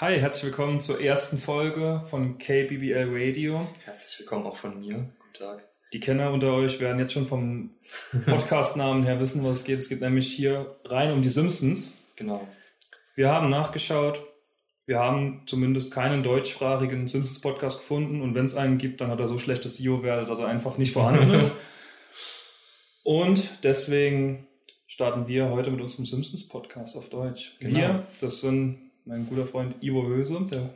Hi, herzlich willkommen zur ersten Folge von KBBL Radio. Herzlich willkommen auch von mir. Guten Tag. Die Kenner unter euch werden jetzt schon vom Podcast-Namen her wissen, was es geht. Es geht nämlich hier rein um die Simpsons. Genau. Wir haben nachgeschaut. Wir haben zumindest keinen deutschsprachigen Simpsons-Podcast gefunden. Und wenn es einen gibt, dann hat er so schlechtes SEO-Wert, dass er einfach nicht vorhanden ist. Und deswegen starten wir heute mit unserem Simpsons-Podcast auf Deutsch. Genau. Wir, das sind mein guter Freund Ivo Höse, der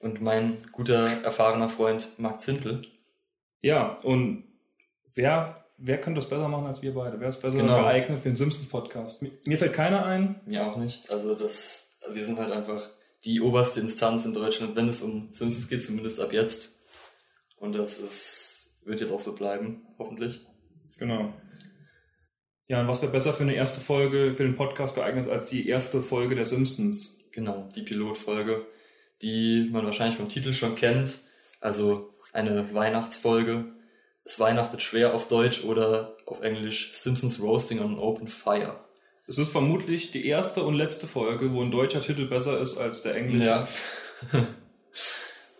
Und mein guter, erfahrener Freund Marc Zintel. Ja, und wer, wer könnte das besser machen als wir beide? Wer ist besser Genau. geeignet für den Simpsons-Podcast? Mir, mir fällt keiner ein. Mir auch nicht. Also das, wir sind halt einfach die oberste Instanz in Deutschland, wenn es um Simpsons geht, zumindest ab jetzt. Und das ist, wird jetzt auch so bleiben, hoffentlich. Genau. Ja, und was wäre besser für eine erste Folge für den Podcast geeignet als die erste Folge der Simpsons? Genau, die Pilotfolge, die man wahrscheinlich vom Titel schon kennt. Also eine Weihnachtsfolge. Es weihnachtet schwer auf Deutsch oder auf Englisch Simpsons Roasting on an Open Fire. Es ist vermutlich die erste und letzte Folge, wo ein deutscher Titel besser ist als der englische. Ja.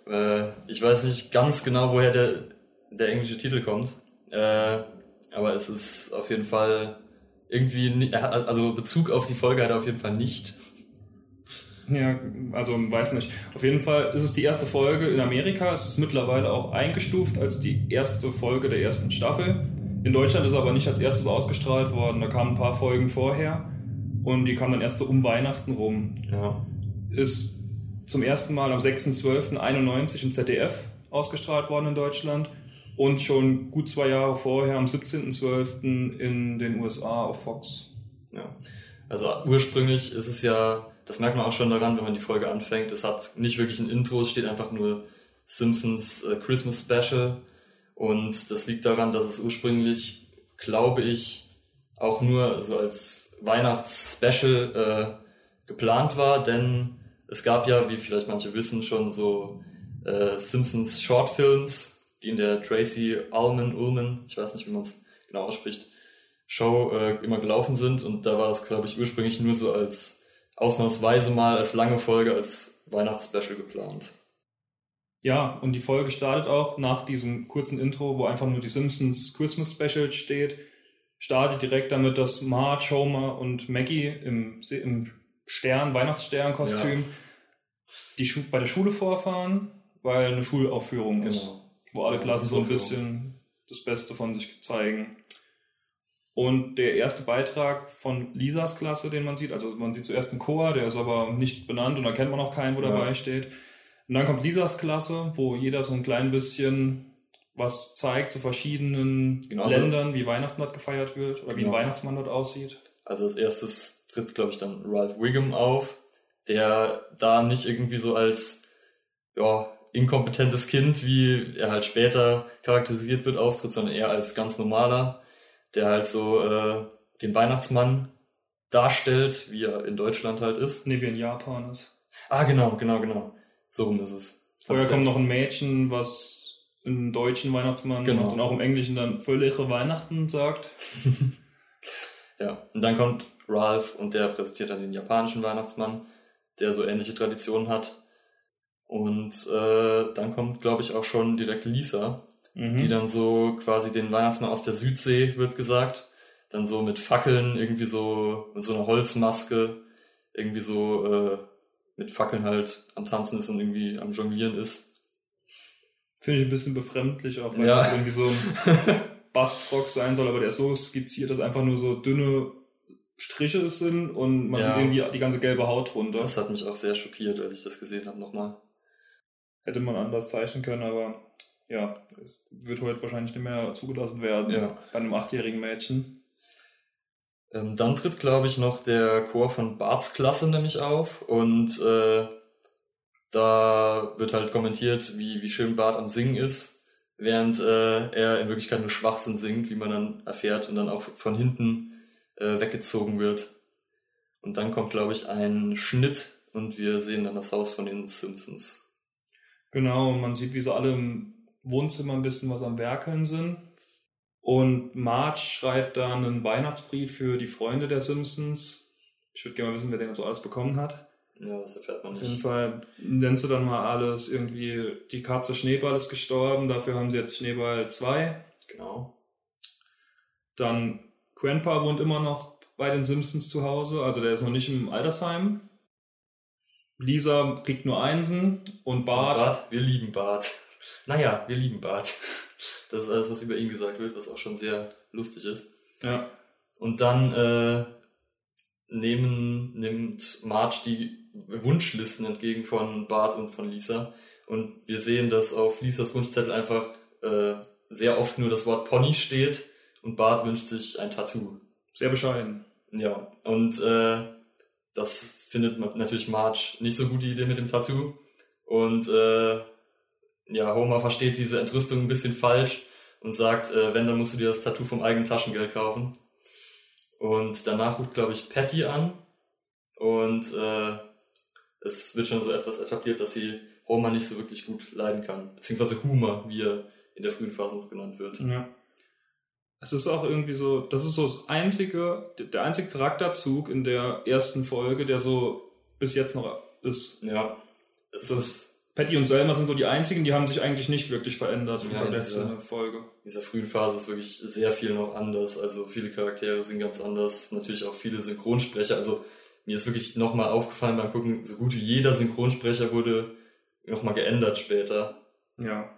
äh, ich weiß nicht ganz genau, woher der, der englische Titel kommt. Äh, aber es ist auf jeden Fall irgendwie, also Bezug auf die Folge hat er auf jeden Fall nicht. Ja, also weiß nicht. Auf jeden Fall ist es die erste Folge in Amerika. Es ist mittlerweile auch eingestuft als die erste Folge der ersten Staffel. In Deutschland ist er aber nicht als erstes ausgestrahlt worden. Da kamen ein paar Folgen vorher und die kamen dann erst so um Weihnachten rum. Ja. Ist zum ersten Mal am 6.12.91 im ZDF ausgestrahlt worden in Deutschland und schon gut zwei Jahre vorher am 17.12. in den USA auf Fox. Ja. Also ursprünglich ist es ja, das merkt man auch schon daran, wenn man die Folge anfängt, es hat nicht wirklich ein Intro, es steht einfach nur Simpsons äh, Christmas Special. Und das liegt daran, dass es ursprünglich, glaube ich, auch nur so als Weihnachts-Special äh, geplant war, denn es gab ja, wie vielleicht manche wissen, schon so äh, Simpsons Shortfilms, die in der Tracy Ullman, Ullman, ich weiß nicht, wie man es genau ausspricht, Show äh, immer gelaufen sind. Und da war das, glaube ich, ursprünglich nur so als ausnahmsweise mal als lange Folge, als Weihnachtsspecial geplant. Ja, und die Folge startet auch nach diesem kurzen Intro, wo einfach nur die Simpsons Christmas Special steht, startet direkt damit, dass Marge, Homer und Maggie im, im Stern, Weihnachtsstern-Kostüm die Schu bei der Schule vorfahren, weil eine Schulaufführung ist, wo alle Klassen so ein bisschen das Beste von sich zeigen. Und der erste Beitrag von Lisas Klasse, den man sieht, also man sieht zuerst einen Chor, der ist aber nicht benannt und da kennt man auch keinen, wo Ja. dabei steht. Und dann kommt Lisas Klasse, wo jeder so ein klein bisschen was zeigt zu verschiedenen Genau, also- Ländern, wie Weihnachten dort gefeiert wird oder wie ein Genau. Weihnachtsmann dort aussieht. Also als erstes tritt, glaube ich, dann Ralph Wiggum auf, der da nicht irgendwie so als ja, inkompetentes Kind, wie er halt später charakterisiert wird, auftritt, sondern eher als ganz normaler, der halt so äh, den Weihnachtsmann darstellt, wie er in Deutschland halt ist. Nee, wie in Japan ist. Ah, genau, genau, genau. So rum ist es. Vorher kommt noch ein Mädchen, was einen deutschen Weihnachtsmann Genau. macht und auch im Englischen dann fröhliche Weihnachten sagt. Ja, und dann kommt Ralph und der präsentiert dann den japanischen Weihnachtsmann, der so ähnliche Traditionen hat. Und äh, dann kommt, glaube ich, auch schon direkt Lisa, Mhm. die dann so quasi den Weihnachtsmann aus der Südsee, wird gesagt, dann so mit Fackeln, irgendwie so mit so einer Holzmaske, irgendwie so äh, mit Fackeln halt am Tanzen ist und irgendwie am Jonglieren ist. Finde ich ein bisschen befremdlich, auch wenn Ja. das irgendwie so ein Bastrock sein soll, aber der ist so skizziert, dass einfach nur so dünne Striche sind und man Ja. sieht irgendwie die ganze gelbe Haut drunter. Das hat mich auch sehr schockiert, als ich das gesehen habe nochmal. Hätte man anders zeichnen können, aber ja, es wird heute wahrscheinlich nicht mehr zugelassen werden Ja. bei einem achtjährigen Mädchen. Ähm, dann tritt, glaube ich, noch der Chor von Barts Klasse nämlich auf und äh, da wird halt kommentiert, wie, wie schön Bart am Singen ist, während äh, er in Wirklichkeit nur Schwachsinn singt, wie man dann erfährt und dann auch von hinten äh, weggezogen wird. Und dann kommt, glaube ich, ein Schnitt und wir sehen dann das Haus von den Simpsons. Genau, und man sieht, wie sie alle im Wohnzimmer ein bisschen was am Werkeln sind. Und Marge schreibt dann einen Weihnachtsbrief für die Freunde der Simpsons. Ich würde gerne mal wissen, wer den so alles bekommen hat. Ja, das erfährt man Auf nicht. jeden Fall nennst du dann mal alles irgendwie, die Katze Schneeball ist gestorben, dafür haben sie jetzt Schneeball 2. Genau. Dann Grandpa wohnt immer noch bei den Simpsons zu Hause, also der ist noch nicht im Altersheim. Lisa kriegt nur Einsen und Bart, Bart, wir lieben Bart. Naja, wir lieben Bart. Das ist alles, was über ihn gesagt wird, was auch schon sehr lustig ist. ja, Und dann äh, nehmen, nimmt Marge die Wunschlisten entgegen von Bart und von Lisa. Und wir sehen, dass auf Lisas Wunschzettel einfach äh, sehr oft nur das Wort Pony steht und Bart wünscht sich ein Tattoo. sehr bescheiden. Ja, und äh, das findet natürlich Marge nicht so gut die Idee mit dem Tattoo. Und äh, ja, Homer versteht diese Entrüstung ein bisschen falsch und sagt, äh, wenn, dann musst du dir das Tattoo vom eigenen Taschengeld kaufen. Und danach ruft, glaube ich, Patty an. Und äh, es wird schon so etwas etabliert, dass sie Homer nicht so wirklich gut leiden kann. Beziehungsweise Homer, wie er in der frühen Phase noch genannt wird. Ja. Es ist auch irgendwie so, das ist so das einzige, der einzige Charakterzug in der ersten Folge, der so bis jetzt noch ist. Ja. Es Das- ist Patty und Selma sind so die einzigen, die haben sich eigentlich nicht wirklich verändert im Ja, Vergleich zu einer Folge. in dieser frühen Phase ist wirklich sehr viel noch anders. Also viele Charaktere sind ganz anders. Natürlich auch viele Synchronsprecher. Also mir ist wirklich nochmal aufgefallen beim Gucken, so gut wie jeder Synchronsprecher wurde nochmal geändert später. Ja.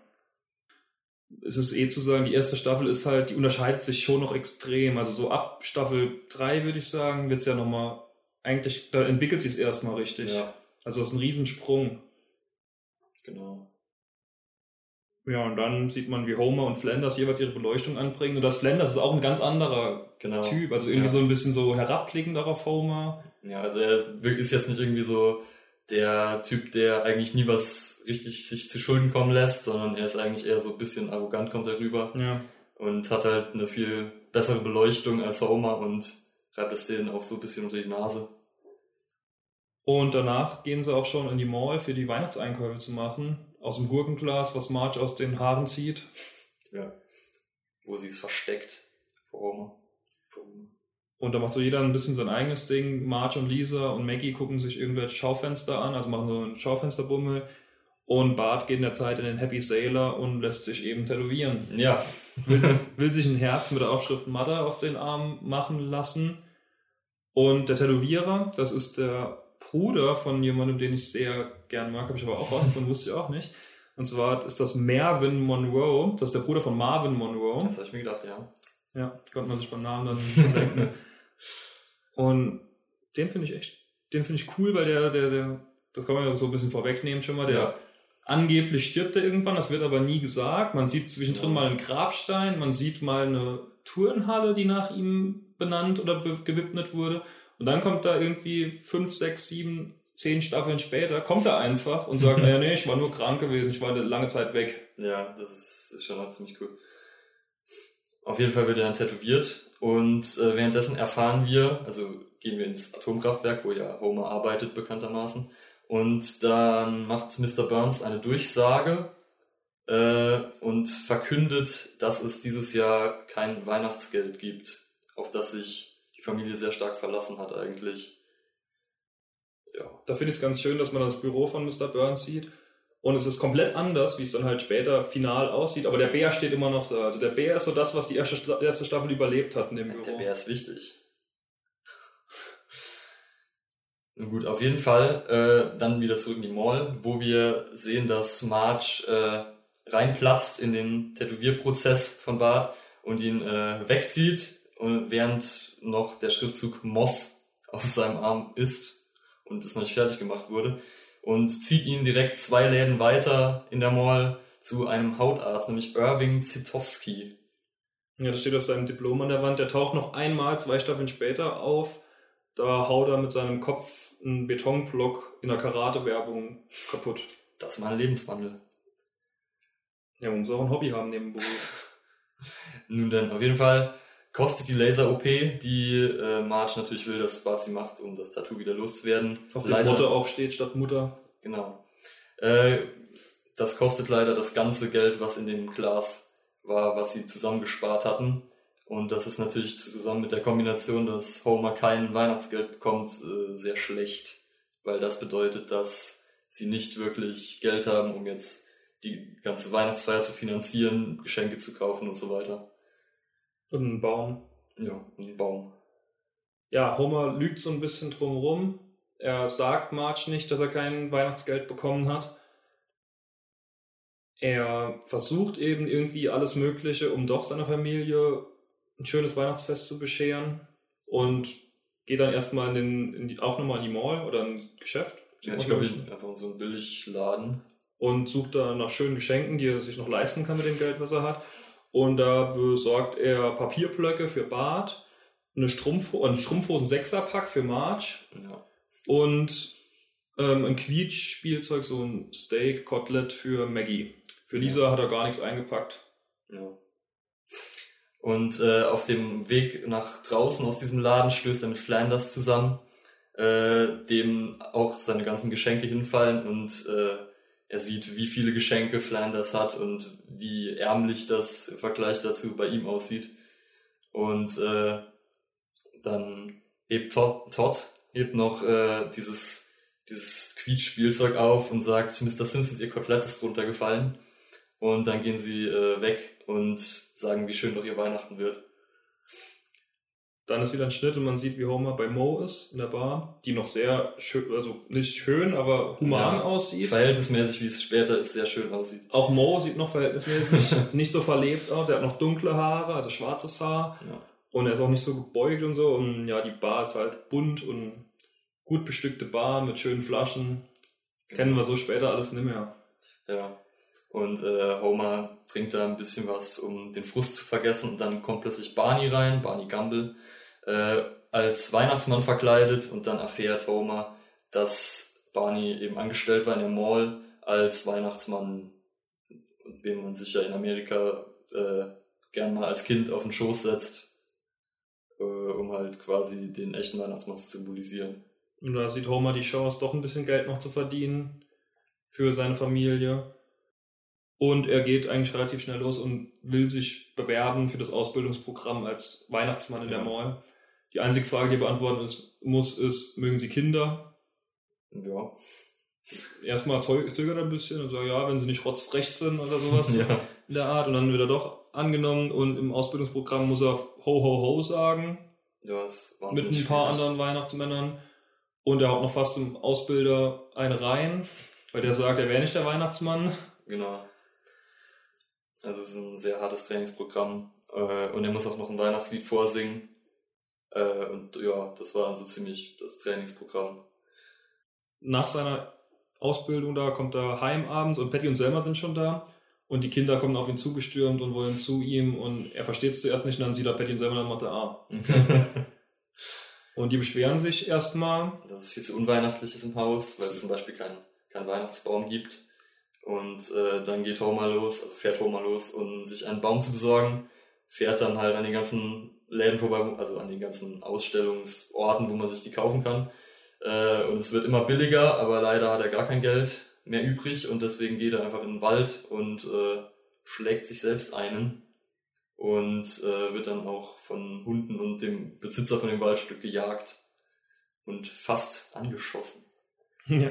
Es ist eh zu sagen, die erste Staffel ist halt, die unterscheidet sich schon noch extrem. Also so ab Staffel 3 würde ich sagen, wird's ja nochmal, eigentlich, da entwickelt sich es erstmal richtig. Ja, Also das ist ein Riesensprung. Genau. Ja, und dann sieht man, wie Homer und Flanders jeweils ihre Beleuchtung anbringen. Und das Flanders ist auch ein ganz anderer Genau. Typ. Also irgendwie Ja. so ein bisschen so herabblickend auf Homer. Ja, also er ist jetzt nicht irgendwie so der Typ, der eigentlich nie was richtig sich zu Schulden kommen lässt, sondern er ist eigentlich eher so ein bisschen arrogant kommt er rüber Ja. und hat halt eine viel bessere Beleuchtung als Homer und reibt es denen auch so ein bisschen unter die Nase. Und danach gehen sie auch schon in die Mall für die Weihnachtseinkäufe zu machen. Aus dem Gurkenglas, was Marge aus den Haaren zieht. Ja. Wo sie es versteckt. Vor Homer. Vor Homer. Und da macht so jeder ein bisschen sein eigenes Ding. Marge und Lisa und Maggie gucken sich irgendwelche Schaufenster an, also machen so einen Schaufensterbummel. Und Bart geht in der Zeit in den Happy Sailor und lässt sich eben tätowieren. Ja. Will, will sich ein Herz mit der Aufschrift Mother auf den Arm machen lassen. Und der Tätowierer, das ist der Bruder von jemandem, den ich sehr gern mag, habe ich aber auch rausgefunden, wusste ich auch nicht. Und zwar ist das Marvin Monroe, das ist der Bruder von Marvin Monroe. Das habe ich mir gedacht, ja. Ja, konnte man sich beim Namen dann schon denken. Und den finde ich echt, den finde ich cool, weil der, der, der, das kann man ja so ein bisschen vorwegnehmen schon mal, der Ja. angeblich stirbt er irgendwann, das wird aber nie gesagt. Man sieht zwischendrin Ja. mal einen Grabstein, man sieht mal eine Turnhalle, die nach ihm benannt oder gewidmet wurde. Und dann kommt da irgendwie fünf, sechs, sieben, zehn Staffeln später, kommt er einfach und sagt, naja, nee, ich war nur krank gewesen, ich war eine lange Zeit weg. Ja, das ist, schon auch ziemlich cool. Auf jeden Fall wird er dann tätowiert und äh, währenddessen erfahren wir, also gehen wir ins Atomkraftwerk, wo ja Homer arbeitet bekanntermaßen, und dann macht Mr. Burns eine Durchsage äh, und verkündet, dass es dieses Jahr kein Weihnachtsgeld gibt, auf das sich die Familie sehr stark verlassen hat eigentlich. Ja, da finde ich es ganz schön, dass man das Büro von Mr. Burns sieht. Und es ist komplett anders, wie es dann halt später final aussieht. Aber der Bär steht immer noch da. Also der Bär ist so das, was die erste, erste Staffel überlebt hat in dem Der Büro. Bär ist wichtig. Nun gut, auf jeden Fall äh, dann wieder zurück in die Mall, wo wir sehen, dass Marge äh, reinplatzt in den Tätowierprozess von Bart und ihn äh, wegzieht, während noch der Schriftzug Moth auf seinem Arm ist und es noch nicht fertig gemacht wurde und zieht ihn direkt zwei Läden weiter in der Mall zu einem Hautarzt, nämlich Irving Zitowski. Ja, das steht auf seinem Diplom an der Wand. Der taucht noch einmal, zwei Staffeln später auf. Da haut er mit seinem Kopf einen Betonblock in der Karate-Werbung kaputt. Das mal ein Lebenswandel. Ja, man muss auch ein Hobby haben neben dem Beruf. Nun denn, auf jeden Fall kostet die Laser-OP, die äh, Marge natürlich will, dass Bart sie macht, um das Tattoo wieder loszuwerden. Auf dem Motto auch steht statt Mutter. Genau. Äh, das kostet leider das ganze Geld, was in dem Glas war, was sie zusammengespart hatten. Und das ist natürlich zusammen mit der Kombination, dass Homer kein Weihnachtsgeld bekommt, äh, sehr schlecht. weil das bedeutet, dass sie nicht wirklich Geld haben, um jetzt die ganze Weihnachtsfeier zu finanzieren, Geschenke zu kaufen und so weiter. Und einen Baum. Ja, einen Baum. Ja, Homer lügt so ein bisschen drumherum. Er sagt Marge nicht, dass er kein Weihnachtsgeld bekommen hat. Er versucht eben irgendwie alles Mögliche, um doch seiner Familie ein schönes Weihnachtsfest zu bescheren und geht dann erstmal in den, in die, auch nochmal in die Mall oder ein Geschäft. Ja, ich glaube, einfach so ein Billigladen. Und sucht da nach schönen Geschenken, die er sich noch leisten kann mit dem Geld, was er hat. Und da besorgt er Papierblöcke für Bart, eine Strumpf ein Strumpfhosen-Sechserpack für Marge Ja. und ähm, ein Quietsch-Spielzeug, so ein Steak-Kotelett für Maggie. Für Lisa hat er gar nichts eingepackt. Ja. Und äh, auf dem Weg nach draußen aus diesem Laden stößt er mit Flanders zusammen, äh, dem auch seine ganzen Geschenke hinfallen und äh, er sieht, wie viele Geschenke Flanders hat und wie ärmlich das im Vergleich dazu bei ihm aussieht. Und äh, dann hebt Todd, Todd hebt noch äh, dieses, dieses Quietschspielzeug auf und sagt, Mr. Simpsons, ihr Kotelett ist drunter gefallen. Und dann gehen sie äh, weg und sagen, wie schön doch ihr Weihnachten wird. Dann ist wieder ein Schnitt und man sieht, wie Homer bei Mo ist in der Bar, die noch sehr schön, also nicht schön, aber human Ja. aussieht. Verhältnismäßig, wie es später ist, sehr schön aussieht. Auch Mo sieht noch verhältnismäßig nicht, so verlebt aus. Er hat noch dunkle Haare, also schwarzes Haar. Ja. Und er ist auch nicht so gebeugt und so. Und ja, die Bar ist halt bunt und gut bestückte Bar mit schönen Flaschen. Kennen wir so später alles nicht mehr. Ja. Und äh, Homer trinkt da ein bisschen was, um den Frust zu vergessen. Und dann kommt plötzlich Barney rein, Barney Gumble, äh, als Weihnachtsmann verkleidet. Und dann erfährt Homer, dass Barney eben angestellt war in der Mall als Weihnachtsmann, den man sich ja in Amerika äh, gern mal als Kind auf den Schoß setzt, äh, um halt quasi den echten Weihnachtsmann zu symbolisieren. Und da sieht Homer die Chance, doch ein bisschen Geld noch zu verdienen für seine Familie. Und er geht eigentlich relativ schnell los und will sich bewerben für das Ausbildungsprogramm als Weihnachtsmann in der Ja. Mall. Die einzige Frage, die er beantworten ist, muss, ist, mögen Sie Kinder? Ja. Erstmal zö- zögert er ein bisschen und sagt, ja, wenn sie nicht rotzfrech sind oder sowas ja. in der Art. Und dann wird er doch angenommen und im Ausbildungsprogramm muss er Ho, Ho, Ho sagen. Ja, das war mit ein paar anderen Weihnachtsmännern. Und er haut noch fast zum Ausbilder eine rein, weil der sagt, er wäre nicht der Weihnachtsmann. Genau. Also es ist ein sehr hartes Trainingsprogramm. Äh, und er muss auch noch ein Weihnachtslied vorsingen. Äh, und ja, das war dann so ziemlich das Trainingsprogramm. Nach seiner Ausbildung da kommt er heim abends und Patty und Selma sind schon da. Und die Kinder kommen auf ihn zugestürmt und wollen zu ihm und er versteht es zuerst nicht und dann sieht er Patty und Selma und dann macht er ah. Und die beschweren sich erstmal. dass es viel zu unweihnachtlich ist im Haus, weil es zum Beispiel keinen keinen Weihnachtsbaum gibt. Und äh, dann geht Homer los, also fährt Homer los, um sich einen Baum zu besorgen. Fährt dann halt an den ganzen Läden vorbei, also an den ganzen Ausstellungsorten, wo man sich die kaufen kann. Äh, und es wird immer billiger, aber leider hat er gar kein Geld mehr übrig und deswegen geht er einfach in den Wald und äh, schlägt sich selbst einen und äh, wird dann auch von Hunden und dem Besitzer von dem Waldstück gejagt und fast angeschossen. Ja.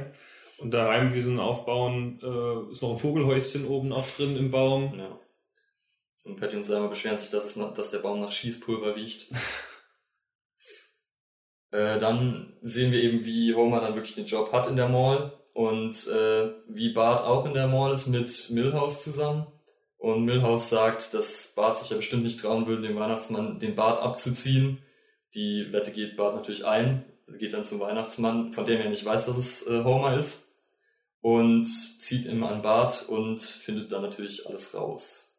Und daheim, wie sie ihn aufbauen, äh, ist noch ein Vogelhäuschen oben auch drin im Baum. Ja. Und Patty und Selma beschweren sich, dass, es nach, dass der Baum nach Schießpulver riecht. äh, dann sehen wir eben, wie Homer dann wirklich den Job hat in der Mall und äh, wie Bart auch in der Mall ist mit Milhouse zusammen. Und Milhouse sagt, dass Bart sich ja bestimmt nicht trauen würde, dem Weihnachtsmann den Bart abzuziehen. Die Wette geht Bart natürlich ein, geht dann zum Weihnachtsmann, von dem er nicht weiß, dass es äh, Homer ist und zieht ihm an Bart und findet dann natürlich alles raus.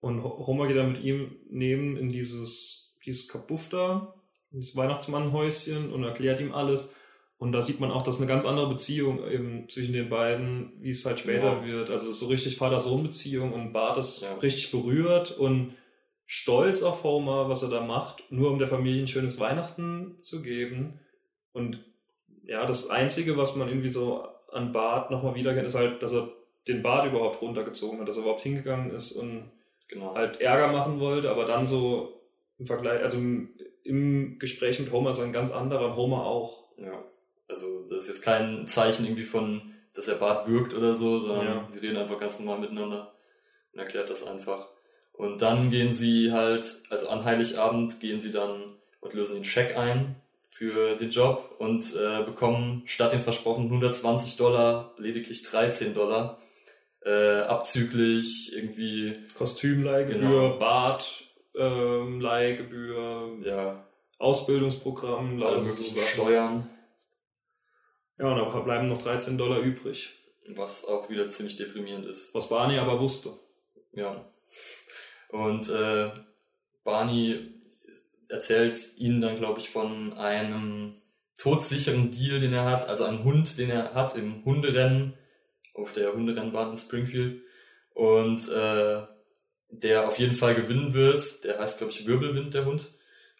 Und Ho- Homer geht dann mit ihm neben in dieses, dieses Kabuff da, in dieses Weihnachtsmannhäuschen und erklärt ihm alles. Und da sieht man auch, dass eine ganz andere Beziehung eben zwischen den beiden, wie es halt später Ja. wird. Also es ist so richtig Vater-Sohn-Beziehung und Bart ist Ja. richtig berührt und stolz auf Homer, was er da macht, nur um der Familie ein schönes Weihnachten zu geben. Und ja, das Einzige, was man irgendwie so an Bart nochmal wiederkennt, ist halt, dass er den Bart überhaupt runtergezogen hat, dass er überhaupt hingegangen ist und Genau. halt Ärger machen wollte, aber dann so im Vergleich, also im, im Gespräch mit Homer ist er ein ganz anderer und Homer auch. Ja. Also das ist jetzt kein Zeichen irgendwie von, dass er Bart wirkt oder so, sondern Ja. sie reden einfach ganz normal miteinander und erklärt das einfach. Und dann gehen sie halt, also an Heiligabend gehen sie dann und lösen den Scheck ein für den Job und äh, bekommen statt den versprochenen 120 Dollar lediglich 13 Dollar. Äh, abzüglich irgendwie, Kostümleihgebühr, Genau. Bart, ähm, Leihgebühr, ja, Ausbildungsprogramm, alle lauter so möglichen. Steuern, Ja, und da bleiben noch 13 Dollar übrig. was auch wieder ziemlich deprimierend ist. Was Barney aber wusste. Ja. Und äh, Barney erzählt ihnen dann, glaube ich, von einem todsicheren Deal, den er hat, also einen Hund, den er hat im Hunderennen auf der Hunderennbahn in Springfield. Und äh, der auf jeden Fall gewinnen wird. Der heißt, glaube ich, Wirbelwind, der Hund.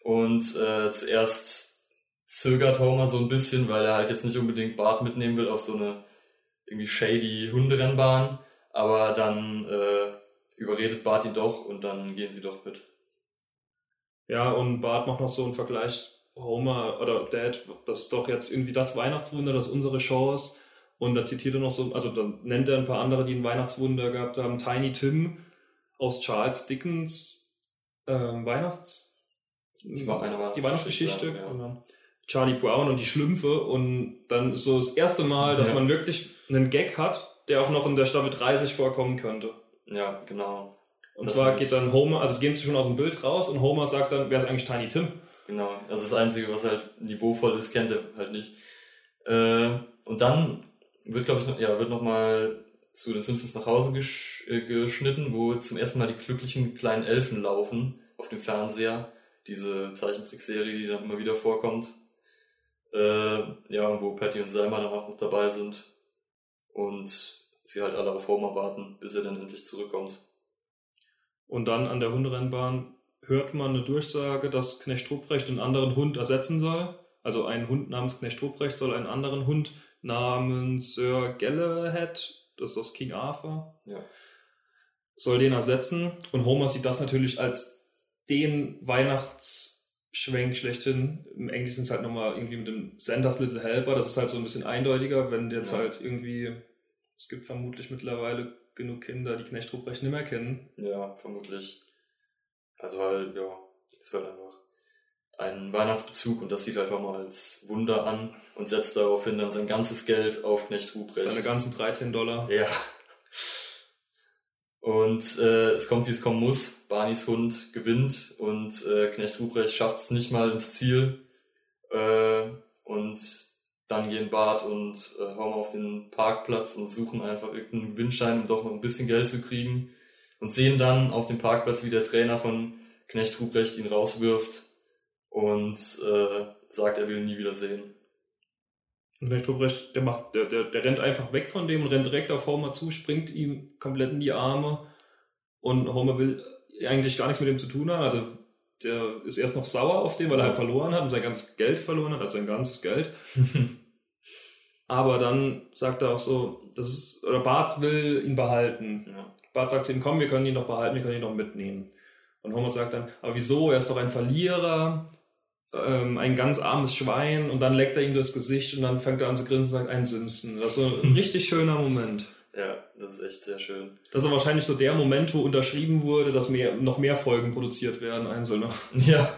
Und äh, zuerst zögert Homer so ein bisschen, weil er halt jetzt nicht unbedingt Bart mitnehmen will auf so eine irgendwie shady Hunderennbahn. Aber dann äh, überredet Bart ihn doch und dann gehen sie doch mit. Ja, und Bart macht noch so einen Vergleich. Homer oder Dad, das ist doch jetzt irgendwie das Weihnachtswunder, das ist unsere Chance. Und da zitiert er noch so, also dann nennt er ein paar andere, die ein Weihnachtswunder gehabt haben. Tiny Tim aus Charles Dickens ähm, Weihnachts... Die, war eine die Weihnachtsgeschichte. Ja. genau. Charlie Brown und die Schlümpfe. Und dann ist so das erste Mal, dass Ja. man wirklich einen Gag hat, der auch noch in der Staffel 30 vorkommen könnte. ja, genau. Und Das zwar geht dann Homer, also gehen sie schon aus dem Bild raus und Homer sagt dann, wer ist eigentlich Tiny Tim? Genau. Also das Einzige, was halt niveauvoll ist, kennt er halt nicht. Äh, und dann wird, glaube ich, noch, ja, wird noch mal zu den Simpsons nach Hause gesch äh, geschnitten, wo zum ersten Mal die glücklichen kleinen Elfen laufen auf dem Fernseher. Diese Zeichentrickserie, die dann immer wieder vorkommt. Äh, ja, und wo Patty und Selma dann auch noch dabei sind. Und sie halt alle auf Homer warten, bis er dann endlich zurückkommt. Und dann an der Hunderennbahn hört man eine Durchsage, dass Knecht Ruprecht einen anderen Hund ersetzen soll. Also ein Hund namens Knecht Ruprecht soll einen anderen Hund namens Sir Galahad, das ist aus King Arthur, Ja. soll den ersetzen. Und Homer sieht das natürlich als den Weihnachtsschwenk schlechthin. Im Englischen ist es halt nochmal irgendwie mit dem Santa's Little Helper. Das ist halt so ein bisschen eindeutiger, wenn jetzt Ja. halt irgendwie, es gibt vermutlich mittlerweile genug Kinder, die Knecht Ruprecht nicht mehr kennen. Ja, vermutlich. Also halt, ja, ist halt einfach ein Weihnachtsbezug und das sieht halt auch mal als Wunder an und setzt daraufhin dann sein ganzes Geld auf Knecht Ruprecht. Seine ganzen 13 Dollar. ja. Und äh, es kommt, wie es kommen muss. Barneys Hund gewinnt und äh, Knecht Ruprecht schafft es nicht mal ins Ziel. Äh, und dann gehen Bart und äh, Homer auf den Parkplatz und suchen einfach irgendeinen Gewinnschein, um doch noch ein bisschen Geld zu kriegen. Und sehen dann auf dem Parkplatz, wie der Trainer von Knecht Ruprecht ihn rauswirft und äh, sagt, er will ihn nie wieder sehen. Und Knecht Ruprecht, der macht, der, der, der rennt einfach weg von dem und rennt direkt auf Homer zu, springt ihm komplett in die Arme. Und Homer will eigentlich gar nichts mit dem zu tun haben. Also der ist erst noch sauer auf den, weil er halt verloren hat und sein ganzes Geld verloren hat, also sein ganzes Geld. Aber dann sagt er auch so, das ist, oder Bart will ihn behalten. Ja. Bart sagt zu ihm, komm, wir können ihn doch behalten, wir können ihn doch mitnehmen. Und Homer sagt dann, aber wieso, er ist doch ein Verlierer, ähm, ein ganz armes Schwein. Und dann leckt er ihm das Gesicht und dann fängt er an zu grinsen und sagt, ein Simpson. Das ist so ein richtig schöner Moment. Ja, das ist echt sehr schön. Das ist wahrscheinlich so der Moment, wo unterschrieben wurde, dass mehr, noch mehr Folgen produziert werden, einzelne. Ja.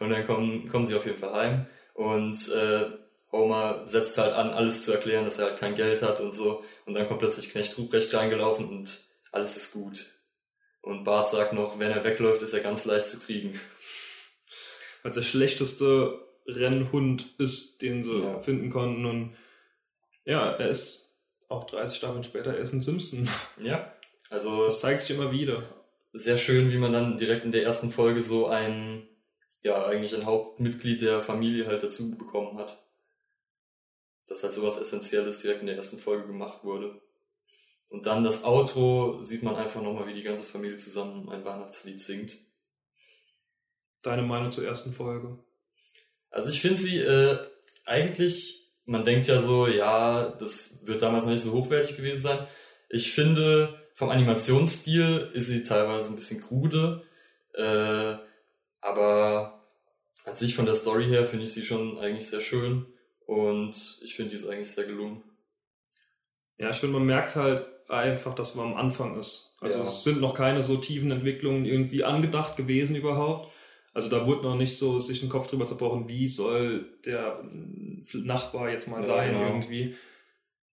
und dann kommen, kommen sie auf jeden Fall heim und äh, Homer setzt halt an, alles zu erklären, dass er halt kein Geld hat und so. Und dann kommt plötzlich Knecht Ruprecht reingelaufen und alles ist gut. Und Bart sagt noch, wenn er wegläuft, ist er ganz leicht zu kriegen. Als der schlechteste Rennhund ist, den sie Ja. finden konnten. Und ja, er ist auch 30 Staffeln später, er ist ein Simpson. Ja. Also Das zeigt sich immer wieder. sehr schön, wie man dann direkt in der ersten Folge so ein, ja, eigentlich ein Hauptmitglied der Familie halt dazu bekommen hat. Dass halt sowas Essentielles direkt in der ersten Folge gemacht wurde. Und dann das Outro sieht man einfach nochmal, wie die ganze Familie zusammen ein Weihnachtslied singt. Deine Meinung zur ersten Folge? Also ich finde sie äh, eigentlich, man denkt ja so, ja, das wird damals noch nicht so hochwertig gewesen sein. Ich finde, vom Animationsstil ist sie teilweise ein bisschen krude, äh, aber an sich von der Story her finde ich sie schon eigentlich sehr schön Und ich finde die ist eigentlich sehr gelungen. Ja, ich finde, man merkt halt einfach, dass man am Anfang ist. Also Ja. es sind noch keine so tiefen Entwicklungen irgendwie angedacht gewesen überhaupt. Also da wurde noch nicht so sich ein Kopf drüber zerbrochen, wie soll der Nachbar jetzt mal Ja, sein genau. irgendwie.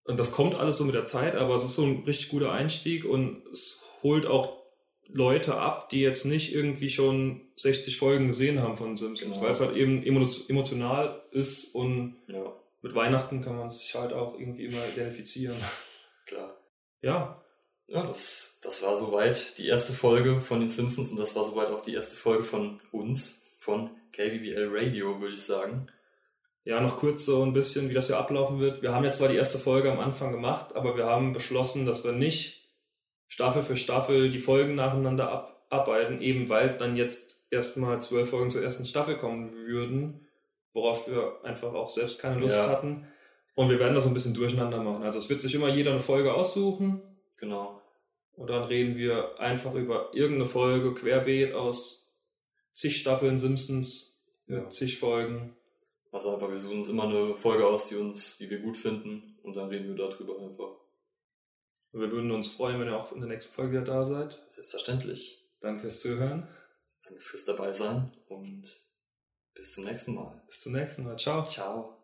Und das kommt alles so mit der Zeit, aber es ist so ein richtig guter Einstieg und es holt auch Leute ab, die jetzt nicht irgendwie schon 60 Folgen gesehen haben von Simpsons, Genau. weil es halt eben emo- emotional ist und Ja, mit Weihnachten kann man sich halt auch irgendwie immer identifizieren. klar. Ja, Ja, das, das war soweit die erste Folge von den Simpsons und das war soweit auch die erste Folge von uns, von KBBL Radio, würde ich sagen. Ja, noch kurz so ein bisschen, wie das hier ablaufen wird. Wir haben jetzt zwar die erste Folge am Anfang gemacht, aber wir haben beschlossen, dass wir nicht Staffel für Staffel die Folgen nacheinander abarbeiten, eben weil dann jetzt erstmal zwölf Folgen zur ersten Staffel kommen würden, worauf wir einfach auch selbst keine Lust Ja. hatten. Und wir werden das so ein bisschen durcheinander machen. Also es wird sich immer jeder eine Folge aussuchen Genau. und dann reden wir einfach über irgendeine Folge querbeet aus zig Staffeln Simpsons mit Ja. zig Folgen. Also einfach, wir suchen uns immer eine Folge aus, die uns, die wir gut finden und dann reden wir darüber einfach. Und wir würden uns freuen, wenn ihr auch in der nächsten Folge wieder da seid. Selbstverständlich. Danke fürs Zuhören. Danke fürs dabei sein und bis zum nächsten Mal. Bis zum nächsten Mal. Ciao. Ciao.